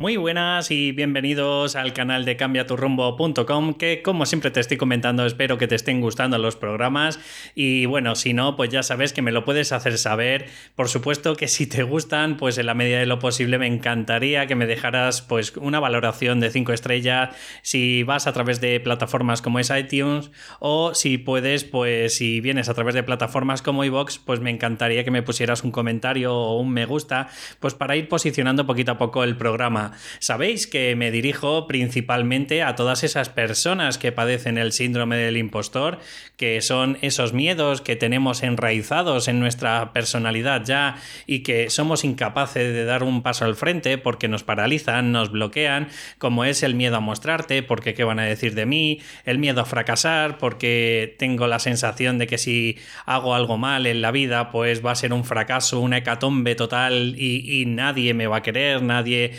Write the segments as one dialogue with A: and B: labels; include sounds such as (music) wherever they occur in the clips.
A: Muy buenas y bienvenidos al canal de cambiaturrumbo.com que como siempre te estoy comentando espero que te estén gustando los programas. Y bueno si no pues ya sabes que me lo puedes hacer saber. Por supuesto que si te gustan pues en la medida de lo posible me encantaría que me dejaras pues una valoración de 5 estrellas si vas a través de plataformas como es iTunes o si puedes pues si vienes a través de plataformas como iVoox pues me encantaría que me pusieras un comentario o un me gusta pues para ir posicionando poquito a poco el programa Sabéis que me dirijo principalmente a todas esas personas que padecen el síndrome del impostor, que son esos miedos que tenemos enraizados en nuestra personalidad ya y que somos incapaces de dar un paso al frente porque nos paralizan, nos bloquean, como es el miedo a mostrarte, porque qué van a decir de mí, el miedo a fracasar, porque tengo la sensación de que si hago algo mal en la vida, pues va a ser un fracaso, una hecatombe total y, y nadie me va a querer, nadie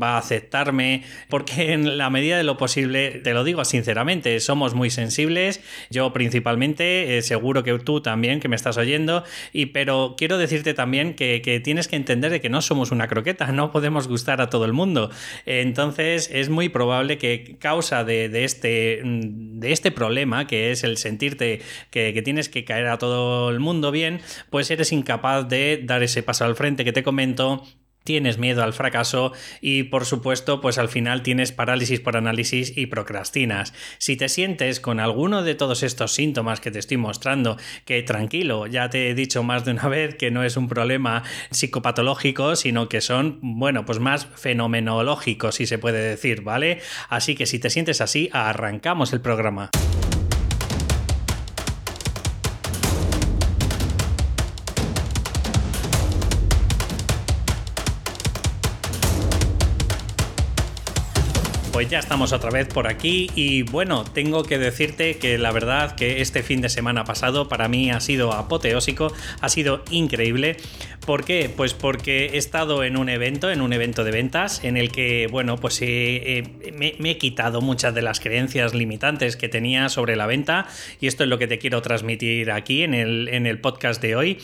A: va a aceptarme, porque en la medida de lo posible, te lo digo sinceramente, somos muy sensibles, yo principalmente, eh, seguro que tú también, que me estás oyendo, y pero quiero decirte también que, tienes que entender de que no somos una croqueta, no podemos gustar a todo el mundo. Entonces es muy probable que causa de, este, de este problema, que es el sentirte que, que tienes que caer a todo el mundo bien, pues eres incapaz de dar ese paso al frente que te comento tienes miedo al fracaso y por supuesto pues al final tienes parálisis por análisis y procrastinas. Si te sientes con alguno de todos estos síntomas que te estoy mostrando, que tranquilo, ya te he dicho más de una (laughs) vez que no es un problema psicopatológico, sino que son, bueno, pues más fenomenológicos si se puede decir, ¿vale? Así que si te sientes así, arrancamos el programa. Pues ya estamos otra vez por aquí y bueno, tengo que decirte que la verdad que este fin de semana pasado para mí ha sido apoteósico, ha sido increíble. ¿Por qué? Pues porque he estado en un evento, en un evento de ventas, en el que, bueno, pues me, he quitado muchas de las creencias limitantes que tenía sobre la venta y esto es lo que te quiero transmitir aquí en el, en el podcast de hoy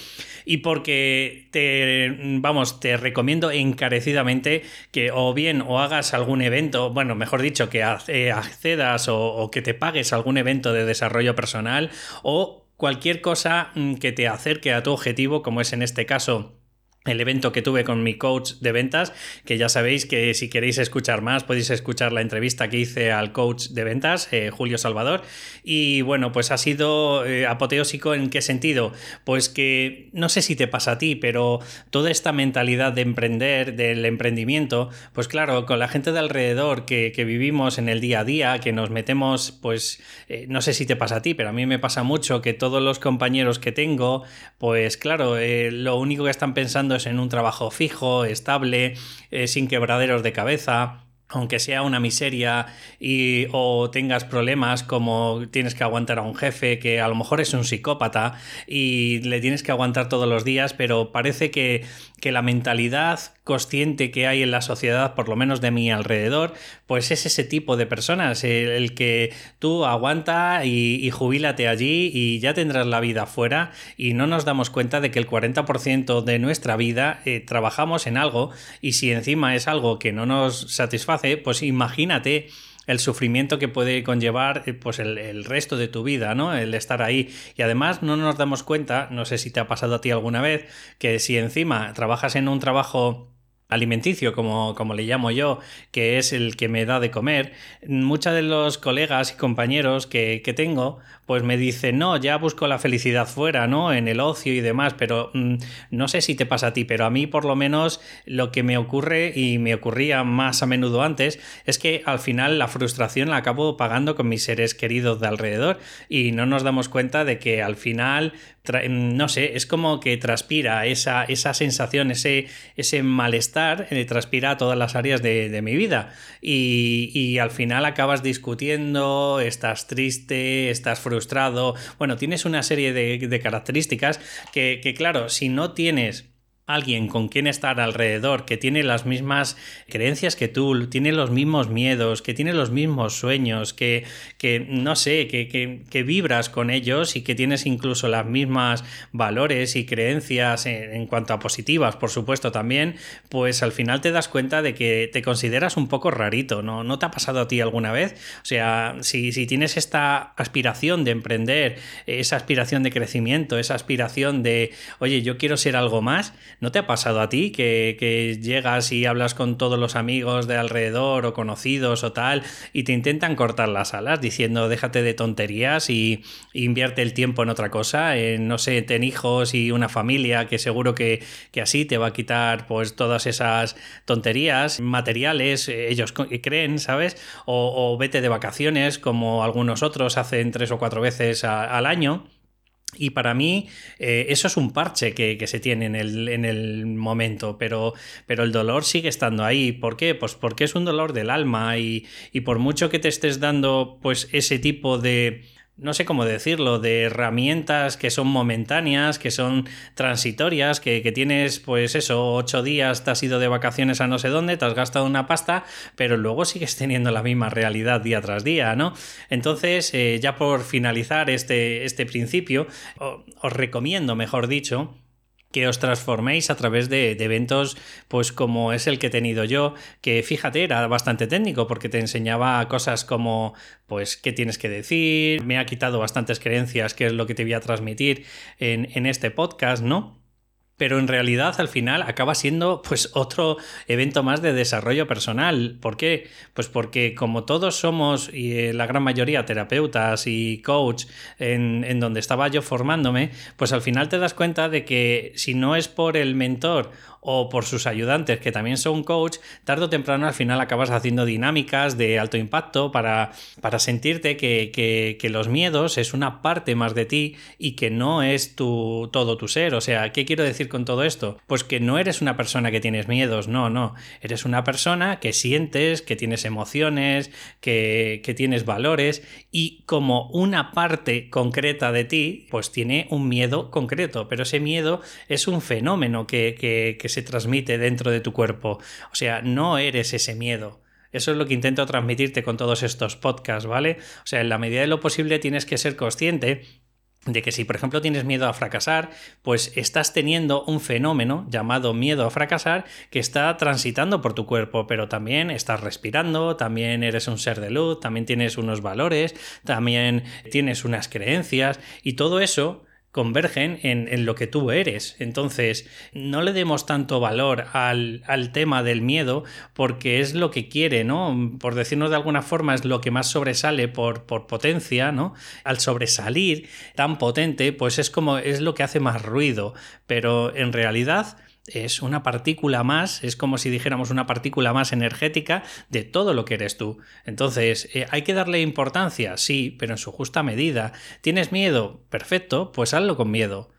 A: y porque te, vamos, te recomiendo encarecidamente que o bien o hagas algún evento, bueno, mejor dicho, que eh, accedas o, que te pagues algún evento de desarrollo personal o cualquier cosa mm, que te acerque a tu objetivo, como es en este caso el evento que tuve con mi coach de ventas, que ya sabéis que si queréis escuchar más podéis escuchar la entrevista que hice al coach de ventas, eh, Julio Salvador. Y bueno, pues ha sido eh, apoteósico en qué sentido? Pues que no sé si te pasa a ti, pero toda esta mentalidad de emprender, del emprendimiento, pues claro, con la gente de alrededor que, vivimos en el día a día, que nos metemos, pues eh, no sé si te pasa a ti, pero a mí me pasa mucho que todos los compañeros que tengo, pues claro, lo único que están pensando en un trabajo fijo, estable, eh, sin quebraderos de cabeza aunque sea una miseria y o tengas problemas como tienes que aguantar a un jefe que a lo mejor es un psicópata y le tienes que aguantar todos los días, pero parece que, que la mentalidad consciente que hay en la sociedad, por lo menos de mi alrededor, pues es ese tipo de personas, el, que tú aguanta y, y, jubílate allí y ya tendrás la vida fuera y no nos damos cuenta de que el 40% de nuestra vida eh, trabajamos en algo y si encima es algo que no nos satisface, pues imagínate el sufrimiento que puede conllevar eh, pues el, resto de tu vida, ¿no? El estar ahí. Y además no nos damos cuenta, no sé si te ha pasado a ti alguna vez, que si encima trabajas en un trabajo alimenticio, como, como, le llamo yo, que es el que me da de comer, muchos de los colegas y compañeros que, que, tengo, pues me dicen, no, ya busco la felicidad fuera, ¿no? En el ocio y demás, pero mm, no sé si te pasa a ti, pero a mí por lo menos lo que me ocurre y me ocurría más a menudo antes es que al final la frustración la acabo pagando con mis seres queridos de alrededor y no nos damos cuenta de que al final, no sé, es como que transpira esa, esa sensación, ese, ese malestar, eh, transpira a todas las áreas de, mi vida y, al final acabas discutiendo, estás triste, estás frustrado. Bueno, tienes una serie de, características que, claro, si no tienes alguien con quien estar alrededor, que tiene las mismas creencias que tú, tiene los mismos miedos, que tiene los mismos sueños, que, que no sé, que, que, vibras con ellos y que tienes incluso las mismas valores y creencias en, cuanto a positivas, por supuesto también, pues al final te das cuenta de que te consideras un poco rarito, ¿no? ¿No te ha pasado a ti alguna vez? O sea, si, si tienes esta aspiración de emprender, esa aspiración de crecimiento, esa aspiración de, oye, yo quiero ser algo más, ¿No te ha pasado a ti que, llegas y hablas con todos los amigos de alrededor o conocidos o tal y te intentan cortar las alas diciendo déjate de tonterías y, invierte el tiempo en otra cosa? En, no sé, ten hijos y una familia que seguro que, así te va a quitar pues todas esas tonterías materiales, ellos creen, ¿sabes? O, vete de vacaciones como algunos otros hacen tres o cuatro veces al año. Y para mí eh, eso es un parche que, se tiene en el, en el momento, pero, pero, el dolor sigue estando ahí. ¿Por qué? Pues porque es un dolor del alma y, y por mucho que te estés dando pues ese tipo de, no sé cómo decirlo, de herramientas que son momentáneas, que son transitorias, que, tienes, pues eso, ocho días, te has ido de vacaciones a no sé dónde, te has gastado una pasta, pero luego sigues teniendo la misma realidad día tras día, ¿no? Entonces, eh, ya por finalizar este, este principio, os recomiendo, mejor dicho, que os transforméis a través de, eventos, pues como es el que he tenido yo, que fíjate, era bastante técnico porque te enseñaba cosas como, pues, qué tienes que decir, me ha quitado bastantes creencias, qué es lo que te voy a transmitir en, en este podcast, ¿no? Pero en realidad al final acaba siendo pues otro evento más de desarrollo personal. ¿Por qué? Pues porque como todos somos, y eh, la gran mayoría terapeutas y coach en, en donde estaba yo formándome, pues al final te das cuenta de que si no es por el mentor o por sus ayudantes que también son coach, tarde o temprano al final acabas haciendo dinámicas de alto impacto para, para sentirte que, que, los miedos es una parte más de ti y que no es tu, todo tu ser. O sea, ¿qué quiero decir con todo esto? Pues que no eres una persona que tienes miedos, no, no. Eres una persona que sientes, que tienes emociones, que, que tienes valores y como una parte concreta de ti, pues tiene un miedo concreto, pero ese miedo es un fenómeno que, que, que se transmite dentro de tu cuerpo. O sea, no eres ese miedo. Eso es lo que intento transmitirte con todos estos podcasts, ¿vale? O sea, en la medida de lo posible tienes que ser consciente de que si por ejemplo tienes miedo a fracasar, pues estás teniendo un fenómeno llamado miedo a fracasar que está transitando por tu cuerpo, pero también estás respirando, también eres un ser de luz, también tienes unos valores, también tienes unas creencias y todo eso convergen en, lo que tú eres. Entonces, no le demos tanto valor al, tema del miedo porque es lo que quiere, ¿no? Por decirnos de alguna forma, es lo que más sobresale por, por potencia, ¿no? Al sobresalir tan potente, pues es como es lo que hace más ruido. Pero en realidad es una partícula más, es como si dijéramos una partícula más energética de todo lo que eres tú. Entonces, eh, ¿hay que darle importancia? Sí, pero en su justa medida. ¿Tienes miedo? Perfecto, pues hazlo con miedo.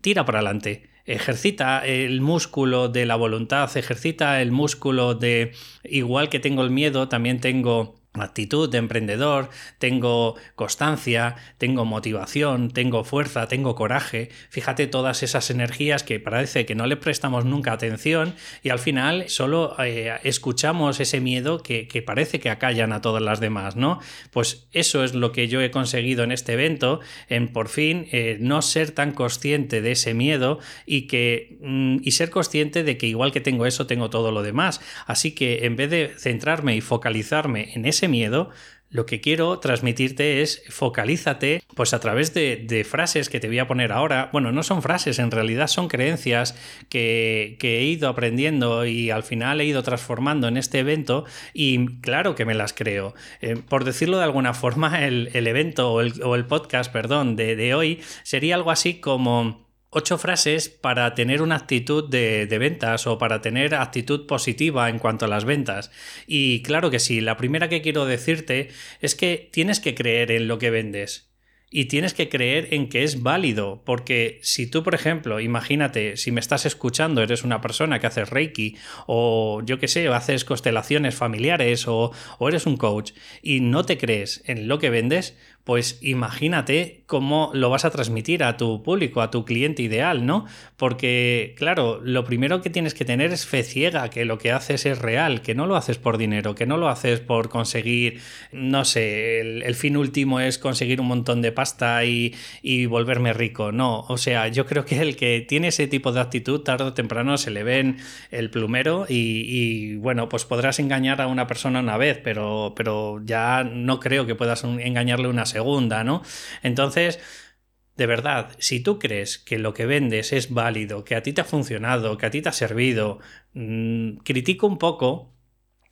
A: Tira para adelante. Ejercita el músculo de la voluntad, ejercita el músculo de, igual que tengo el miedo, también tengo actitud de emprendedor, tengo constancia, tengo motivación, tengo fuerza, tengo coraje. Fíjate todas esas energías que parece que no le prestamos nunca atención y al final solo eh, escuchamos ese miedo que, parece que acallan a todas las demás, ¿no? Pues eso es lo que yo he conseguido en este evento, en por fin eh, no ser tan consciente de ese miedo y que mm, y ser consciente de que igual que tengo eso tengo todo lo demás. Así que en vez de centrarme y focalizarme en ese miedo, lo que quiero transmitirte es focalízate pues a través de, frases que te voy a poner ahora. Bueno, no son frases, en realidad son creencias que, he ido aprendiendo y al final he ido transformando en este evento y claro que me las creo. Eh, por decirlo de alguna forma, el, evento o el, podcast, perdón, de, de hoy sería algo así como ocho frases para tener una actitud de, ventas o para tener actitud positiva en cuanto a las ventas. Y claro que sí, la primera que quiero decirte es que tienes que creer en lo que vendes. Y tienes que creer en que es válido, porque si tú, por ejemplo, imagínate, si me estás escuchando, eres una persona que hace Reiki, o yo qué sé, o haces constelaciones familiares, o eres un coach, y no te crees en lo que vendes, pues imagínate cómo lo vas a transmitir a tu público, a tu cliente ideal, ¿no? Porque, claro, lo primero que tienes que tener es fe ciega, que lo que haces es real, que no lo haces por dinero, que no lo haces por conseguir, no sé, el, fin último es conseguir un montón de pasta y, volverme rico, no, o sea, yo creo que el que tiene ese tipo de actitud, tarde o temprano se le ven el plumero y, bueno, pues podrás engañar a una persona una vez, pero, pero ya no creo que puedas engañarle una segunda, ¿no? Entonces, de verdad, si tú crees que lo que vendes es válido, que a ti te ha funcionado, que a ti te ha servido, mmm, critico un poco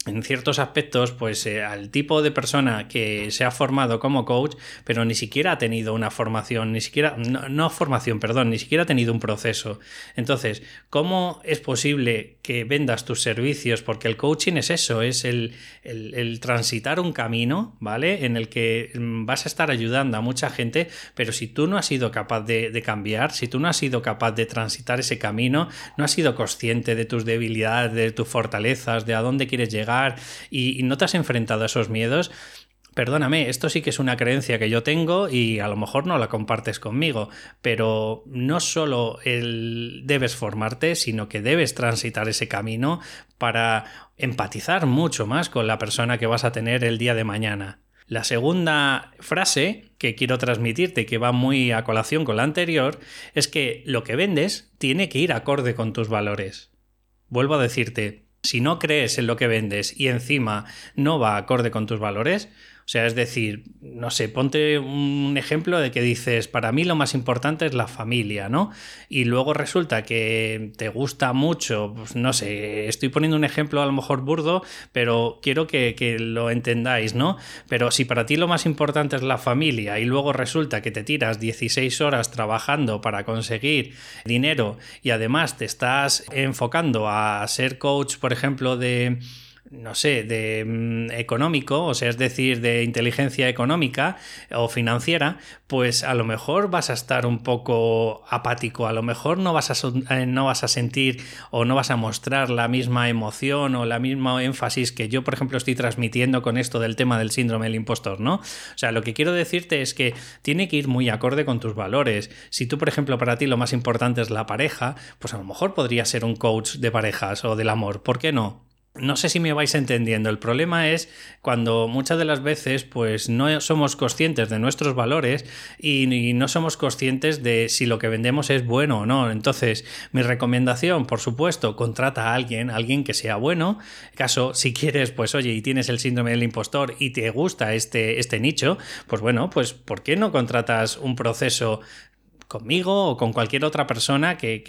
A: en ciertos aspectos, pues eh, al tipo de persona que se ha formado como coach, pero ni siquiera ha tenido una formación, ni siquiera, no, formación, perdón, ni siquiera ha tenido un proceso. Entonces, ¿cómo es posible que vendas tus servicios? Porque el coaching es eso, es el, el, transitar un camino, ¿vale? En el que mm, vas a estar ayudando a mucha gente, pero si tú no has sido capaz de, de cambiar, si tú no has sido capaz de transitar ese camino, no has sido consciente de tus debilidades, de tus fortalezas, de a dónde quieres llegar, y, no te has enfrentado a esos miedos, perdóname, esto sí que es una creencia que yo tengo y a lo mejor no la compartes conmigo, pero no solo el debes formarte, sino que debes transitar ese camino para empatizar mucho más con la persona que vas a tener el día de mañana. La segunda frase que quiero transmitirte, que va muy a colación con la anterior, es que lo que vendes tiene que ir acorde con tus valores. Vuelvo a decirte, si no crees en lo que vendes y encima no va acorde con tus valores, o sea, es decir, no sé, ponte un ejemplo de que dices, para mí lo más importante es la familia, ¿no? Y luego resulta que te gusta mucho, pues no sé, estoy poniendo un ejemplo a lo mejor burdo, pero quiero que, que lo entendáis, ¿no? Pero si para ti lo más importante es la familia y luego resulta que te tiras 16 horas trabajando para conseguir dinero y además te estás enfocando a ser coach, por ejemplo, de no sé, de mm, económico, o sea, es decir, de inteligencia económica o financiera, pues a lo mejor vas a estar un poco apático, a lo mejor no vas a, eh, no vas a sentir o no vas a mostrar la misma emoción o la misma énfasis que yo, por ejemplo, estoy transmitiendo con esto del tema del síndrome del impostor, ¿no? O sea, lo que quiero decirte es que tiene que ir muy acorde con tus valores. Si tú, por ejemplo, para ti lo más importante es la pareja, pues a lo mejor podría ser un coach de parejas o del amor, ¿por qué no? No sé si me vais entendiendo. El problema es cuando muchas de las veces pues no somos conscientes de nuestros valores y, no somos conscientes de si lo que vendemos es bueno o no. Entonces, mi recomendación, por supuesto, contrata a alguien, alguien que sea bueno. Caso, si quieres, pues oye, y tienes el síndrome del impostor y te gusta este, este nicho, pues bueno, pues ¿por qué no contratas un proceso conmigo o con cualquier otra persona que,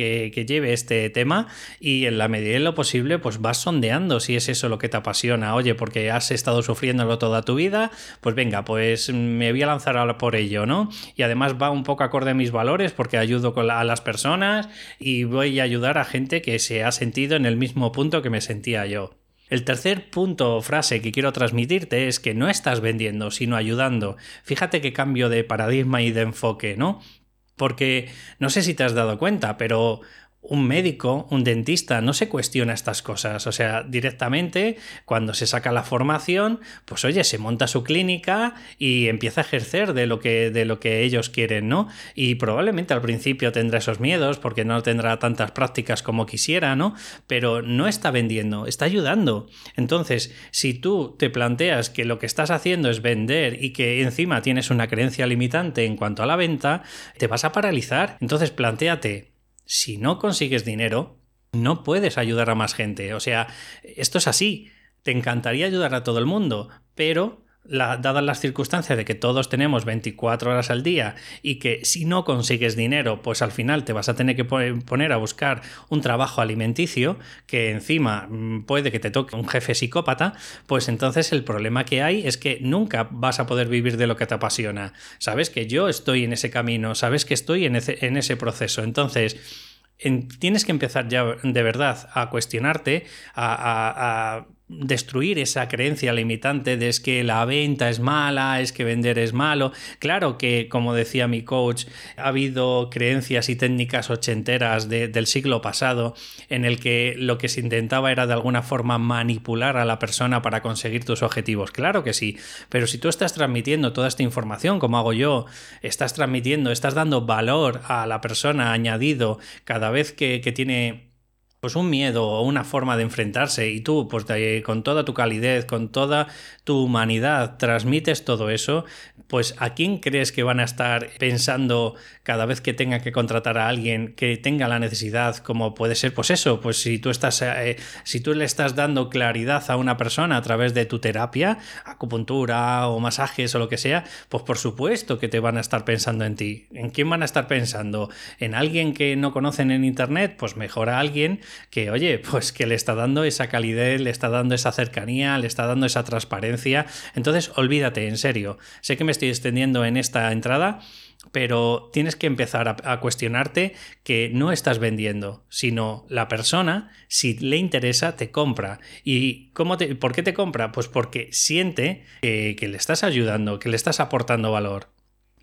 A: lleve este tema y en la medida de lo posible pues vas sondeando si es eso lo que te apasiona. Oye, porque has estado sufriéndolo toda tu vida, pues venga, pues me voy a lanzar ahora por ello, ¿no? Y además va un poco acorde a mis valores porque ayudo a las personas y voy a ayudar a gente que se ha sentido en el mismo punto que me sentía yo. El tercer punto o frase que quiero transmitirte es que no estás vendiendo, sino ayudando. Fíjate qué cambio de paradigma y de enfoque, ¿no? Porque no sé si te has dado cuenta, pero un médico, un dentista, no se cuestiona estas cosas. O sea, directamente, cuando se saca la formación, pues oye, se monta su clínica y empieza a ejercer de lo que, de lo que ellos quieren, ¿no? Y probablemente al principio tendrá esos miedos porque no tendrá tantas prácticas como quisiera, ¿no? Pero no está vendiendo, está ayudando. Entonces, si tú te planteas que lo que estás haciendo es vender y que encima tienes una creencia limitante en cuanto a la venta, te vas a paralizar. Entonces, planteate, si no consigues dinero, no puedes ayudar a más gente. O sea, esto es así. Te encantaría ayudar a todo el mundo, pero dadas las circunstancias de que todos tenemos 24 horas al día y que si no consigues dinero, pues al final te vas a tener que poner a buscar un trabajo alimenticio que encima mm, puede que te toque un jefe psicópata, pues entonces el problema que hay es que nunca vas a poder vivir de lo que te apasiona. Sabes que yo estoy en ese camino, sabes que estoy en ese, en ese proceso. Entonces, tienes que empezar ya de verdad a cuestionarte, a destruir esa creencia limitante de es que la venta es mala, es que vender es malo. Claro que, como decía mi coach, ha habido creencias y técnicas ochenteras del siglo pasado en el que lo que se intentaba era de alguna forma manipular a la persona para conseguir tus objetivos. Claro que sí, pero si tú estás transmitiendo toda esta información, como hago yo, estás transmitiendo, estás dando valor a la persona añadido cada vez que, que tiene pues un miedo o una forma de enfrentarse y tú pues con toda tu calidez, con toda tu humanidad transmites todo eso, pues ¿a quién crees que van a estar pensando cada vez que tenga que contratar a alguien que tenga la necesidad como puede ser pues eso, pues si tú estás eh, si tú le estás dando claridad a una persona a través de tu terapia, acupuntura o masajes o lo que sea, pues por supuesto que te van a estar pensando en ti. ¿En quién van a estar pensando? ¿En alguien que no conocen en internet? Pues mejor a alguien que, oye, pues que le está dando esa calidez, le está dando esa cercanía, le está dando esa transparencia. Entonces, olvídate, en serio. Sé que me estoy extendiendo en esta entrada, pero tienes que empezar a, cuestionarte que no estás vendiendo, sino la persona, si le interesa, te compra. ¿Y cómo te, por qué te compra? Pues porque siente que le estás ayudando, que le estás aportando valor.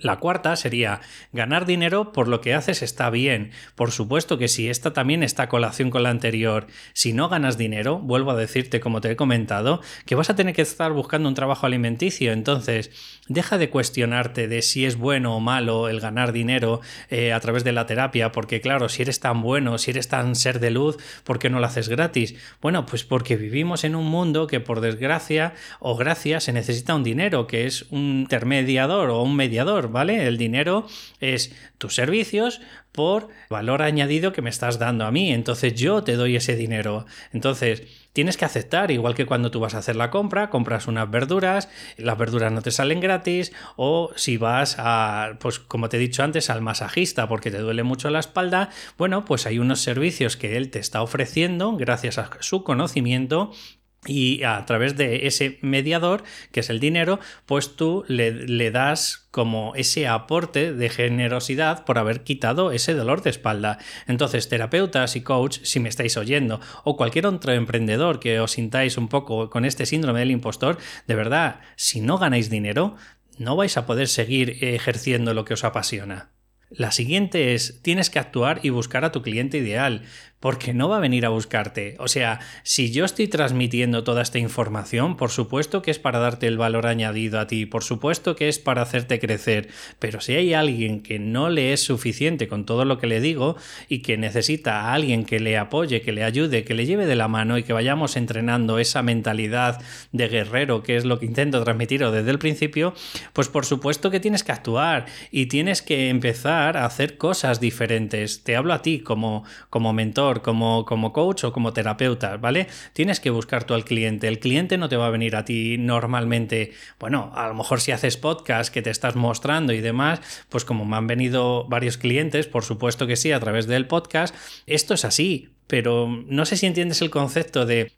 A: La cuarta sería ganar dinero por lo que haces está bien. Por supuesto que si esta también está colación con la anterior. Si no ganas dinero, vuelvo a decirte como te he comentado, que vas a tener que estar buscando un trabajo alimenticio. Entonces, deja de cuestionarte de si es bueno o malo el ganar dinero eh, a través de la terapia, porque claro, si eres tan bueno, si eres tan ser de luz, ¿por qué no lo haces gratis? Bueno, pues porque vivimos en un mundo que por desgracia o gracia se necesita un dinero, que es un intermediador o un mediador ¿vale? El dinero es tus servicios por valor añadido que me estás dando a mí. Entonces yo te doy ese dinero. Entonces tienes que aceptar, igual que cuando tú vas a hacer la compra, compras unas verduras, las verduras no te salen gratis, o si vas a, pues como te he dicho antes, al masajista porque te duele mucho la espalda, bueno, pues hay unos servicios que él te está ofreciendo gracias a su conocimiento y a través de ese mediador, que es el dinero, pues tú le, das como ese aporte de generosidad por haber quitado ese dolor de espalda. Entonces, terapeutas y coach, si me estáis oyendo, o cualquier otro emprendedor que os sintáis un poco con este síndrome del impostor, de verdad, si no ganáis dinero, no vais a poder seguir ejerciendo lo que os apasiona. La siguiente es, tienes que actuar y buscar a tu cliente ideal porque no va a venir a buscarte. O sea, si yo estoy transmitiendo toda esta información, por supuesto que es para darte el valor añadido a ti, por supuesto que es para hacerte crecer, pero si hay alguien que no le es suficiente con todo lo que le digo y que necesita a alguien que le apoye, que le ayude, que le lleve de la mano y que vayamos entrenando esa mentalidad de guerrero, que es lo que intento transmitir desde el principio, pues por supuesto que tienes que actuar y tienes que empezar a hacer cosas diferentes. Te hablo a ti como, como mentor como, como coach o como terapeuta, ¿vale? Tienes que buscar tú al cliente. El cliente no te va a venir a ti normalmente. Bueno, a lo mejor si haces podcast que te estás mostrando y demás, pues como me han venido varios clientes, por supuesto que sí, a través del podcast, esto es así. Pero no sé si entiendes el concepto de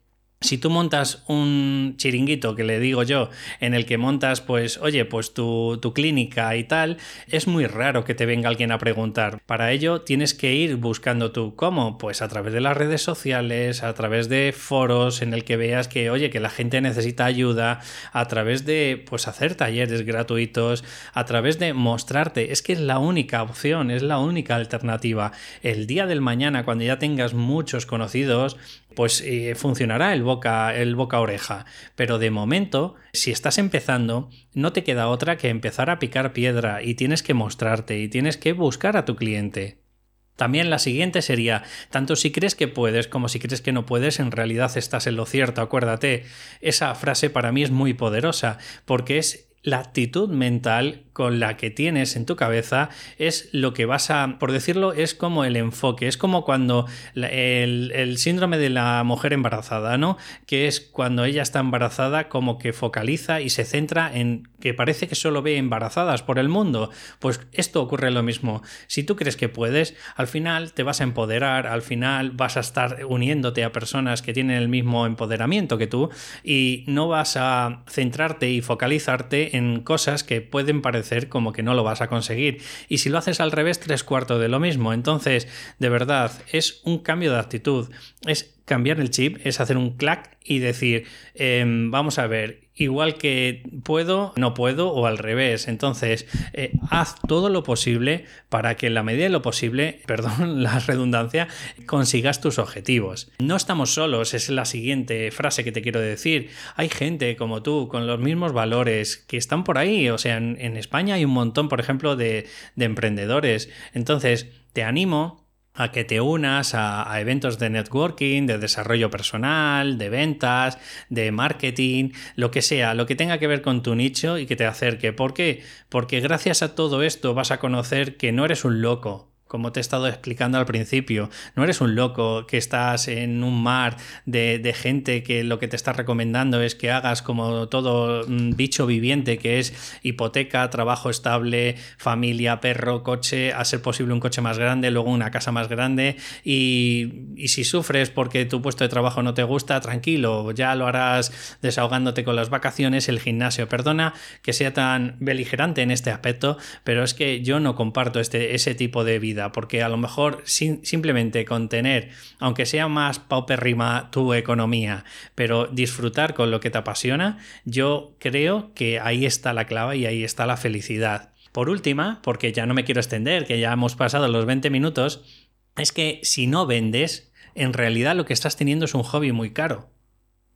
A: si tú montas un chiringuito, que le digo yo, en el que montas, pues, oye, pues tu, tu, clínica y tal, es muy raro que te venga alguien a preguntar. Para ello tienes que ir buscando tú cómo, pues a través de las redes sociales, a través de foros en el que veas que, oye, que la gente necesita ayuda, a través de, pues, hacer talleres gratuitos, a través de mostrarte. Es que es la única opción, es la única alternativa. El día del mañana, cuando ya tengas muchos conocidos, pues eh, funcionará el boca, el boca oreja. Pero de momento, si estás empezando, no te queda otra que empezar a picar piedra y tienes que mostrarte y tienes que buscar a tu cliente. También la siguiente sería, tanto si crees que puedes como si crees que no puedes, en realidad estás en lo cierto. Acuérdate, esa frase para mí es muy poderosa porque es la actitud mental con la que tienes en tu cabeza es lo que vas a, por decirlo, es como el enfoque, es como cuando el, síndrome de la mujer embarazada, ¿no? Que es cuando ella está embarazada como que focaliza y se centra en que parece que solo ve embarazadas por el mundo. Pues esto ocurre lo mismo. Si tú crees que puedes, al final te vas a empoderar, al final vas a estar uniéndote a personas que tienen el mismo empoderamiento que tú y no vas a centrarte y focalizarte en cosas que pueden parecer como que no lo vas a conseguir. Y si lo haces al revés, tres cuartos de lo mismo. Entonces, de verdad, es un cambio de actitud. Es cambiar el chip, es hacer un clack y decir, em, vamos a ver, igual que puedo, no puedo o al revés. Entonces, eh, haz todo lo posible para que en la medida de lo posible, (laughs) perdón la redundancia, consigas tus objetivos. No estamos solos, es la siguiente frase que te quiero decir. Hay gente como tú, con los mismos valores, que están por ahí. O sea, en, España hay un montón, por ejemplo, de emprendedores. Entonces, te animo a que te unas a, eventos de networking, de desarrollo personal, de ventas, de marketing, lo que sea, lo que tenga que ver con tu nicho y que te acerque. ¿Por qué? Porque gracias a todo esto vas a conocer que no eres un loco, como te he estado explicando al principio, no eres un loco que estás en un mar de, gente que lo que te está recomendando es que hagas como todo bicho viviente, que es hipoteca, trabajo estable, familia, perro, coche, a ser posible un coche más grande, luego una casa más grande y, y si sufres porque tu puesto de trabajo no te gusta, tranquilo, ya lo harás desahogándote con las vacaciones, el gimnasio. Perdona que sea tan beligerante en este aspecto, pero es que yo no comparto este, ese tipo de vida porque a lo mejor simplemente con tener, aunque sea más paupérrima tu economía, pero disfrutar con lo que te apasiona, yo creo que ahí está la clave y ahí está la felicidad. Por última, porque ya no me quiero extender, que ya hemos pasado los 20 minutos, es que si no vendes, en realidad lo que estás teniendo es un hobby muy caro.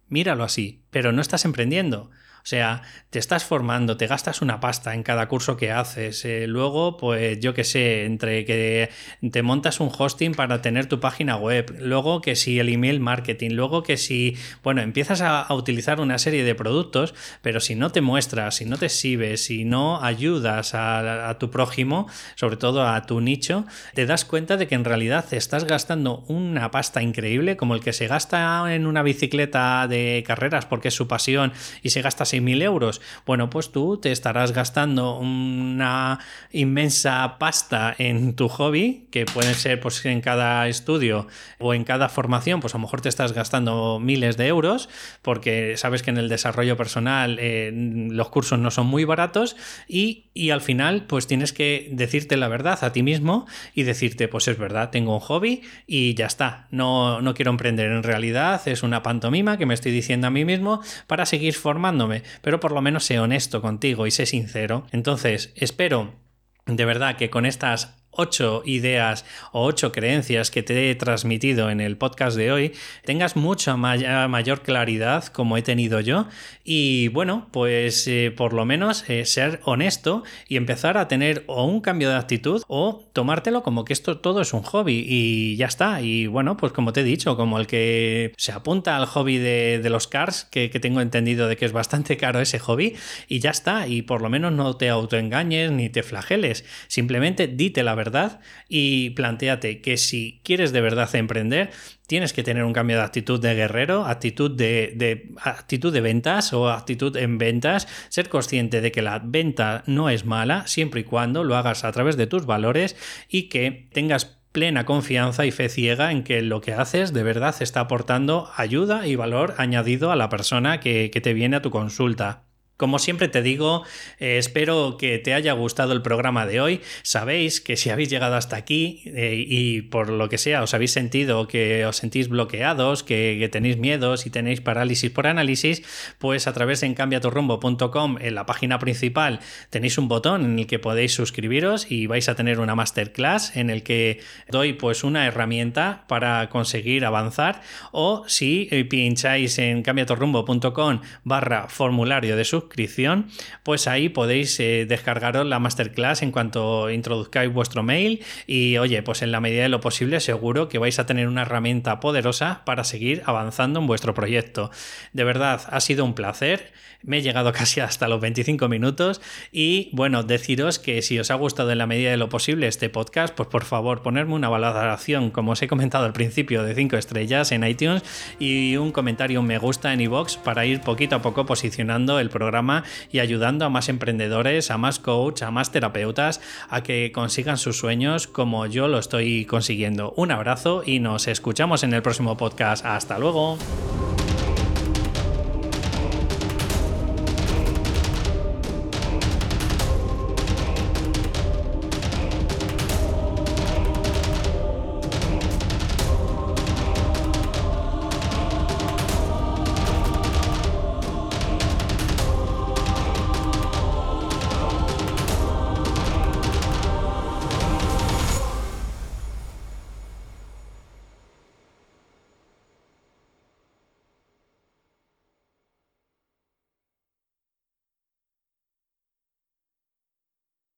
A: Míralo así, pero no estás emprendiendo. O sea, te estás formando, te gastas una pasta en cada curso que haces. Eh, luego, pues yo qué sé, entre que te montas un hosting para tener tu página web, luego que si el email marketing, luego que si, bueno, empiezas a, utilizar una serie de productos, pero si no te muestras, si no te exhibes, si no ayudas a, tu prójimo, sobre todo a tu nicho, te das cuenta de que en realidad estás gastando una pasta increíble como el que se gasta en una bicicleta de carreras porque es su pasión y se gasta 6.000 euros. Bueno, pues tú te estarás gastando una inmensa pasta en tu hobby, que puede ser pues en cada estudio o en cada formación, pues a lo mejor te estás gastando miles de euros, porque sabes que en el desarrollo personal eh, los cursos no son muy baratos y, y al final pues tienes que decirte la verdad a ti mismo y decirte, pues es verdad, tengo un hobby y ya está, no, no quiero emprender. En realidad es una pantomima que me estoy diciendo a mí mismo para seguir formándome pero por lo menos sé honesto contigo y sé sincero. Entonces, espero de verdad que con estas ocho ideas o ocho creencias que te he transmitido en el podcast de hoy, tengas mucha mayor claridad como he tenido yo y bueno, pues eh, por lo menos eh, ser honesto y empezar a tener o un cambio de actitud o tomártelo como que esto todo es un hobby y ya está. Y bueno, pues como te he dicho, como el que se apunta al hobby de, los cars, que, que tengo entendido de que es bastante (laughs) caro ese hobby y ya está. Y por lo menos no te autoengañes ni te flageles, simplemente dite la verdad y planteate que si quieres de verdad emprender, tienes que tener un cambio de actitud de guerrero, actitud de, actitud de ventas o actitud en ventas, ser consciente de que la venta no es mala siempre y cuando lo hagas a través de tus valores y que tengas plena confianza y fe ciega en que lo que haces de verdad está aportando ayuda y valor añadido a la persona que te viene a tu consulta. Como siempre te digo, eh, espero que te haya gustado el programa de hoy. Sabéis que si habéis llegado hasta aquí eh, y por lo que sea os habéis sentido que os sentís bloqueados, que, tenéis miedos y tenéis parálisis por análisis, pues a través de encambiaturrumbo.com en la página principal tenéis un botón en el que podéis suscribiros y vais a tener una masterclass en el que doy pues una herramienta para conseguir avanzar o si eh, pincháis en cambiaturrumbo.com barra formulario de suscripción pues ahí podéis eh, descargaros la masterclass en cuanto introduzcáis vuestro mail y oye, pues en la medida de lo posible seguro que vais a tener una herramienta poderosa para seguir avanzando en vuestro proyecto. De verdad, ha sido un placer. Me he llegado (laughs) casi hasta los 25 minutos y bueno, deciros que si os ha gustado en la medida de lo posible este podcast, pues por favor ponerme una valoración, como os he comentado al principio, de 5 estrellas en iTunes y un comentario, me gusta en iVoox para ir poquito a poco posicionando el y ayudando a más emprendedores, a más coach, a más terapeutas a que consigan sus sueños como yo lo estoy consiguiendo. Un abrazo y nos escuchamos en el próximo podcast. Hasta luego.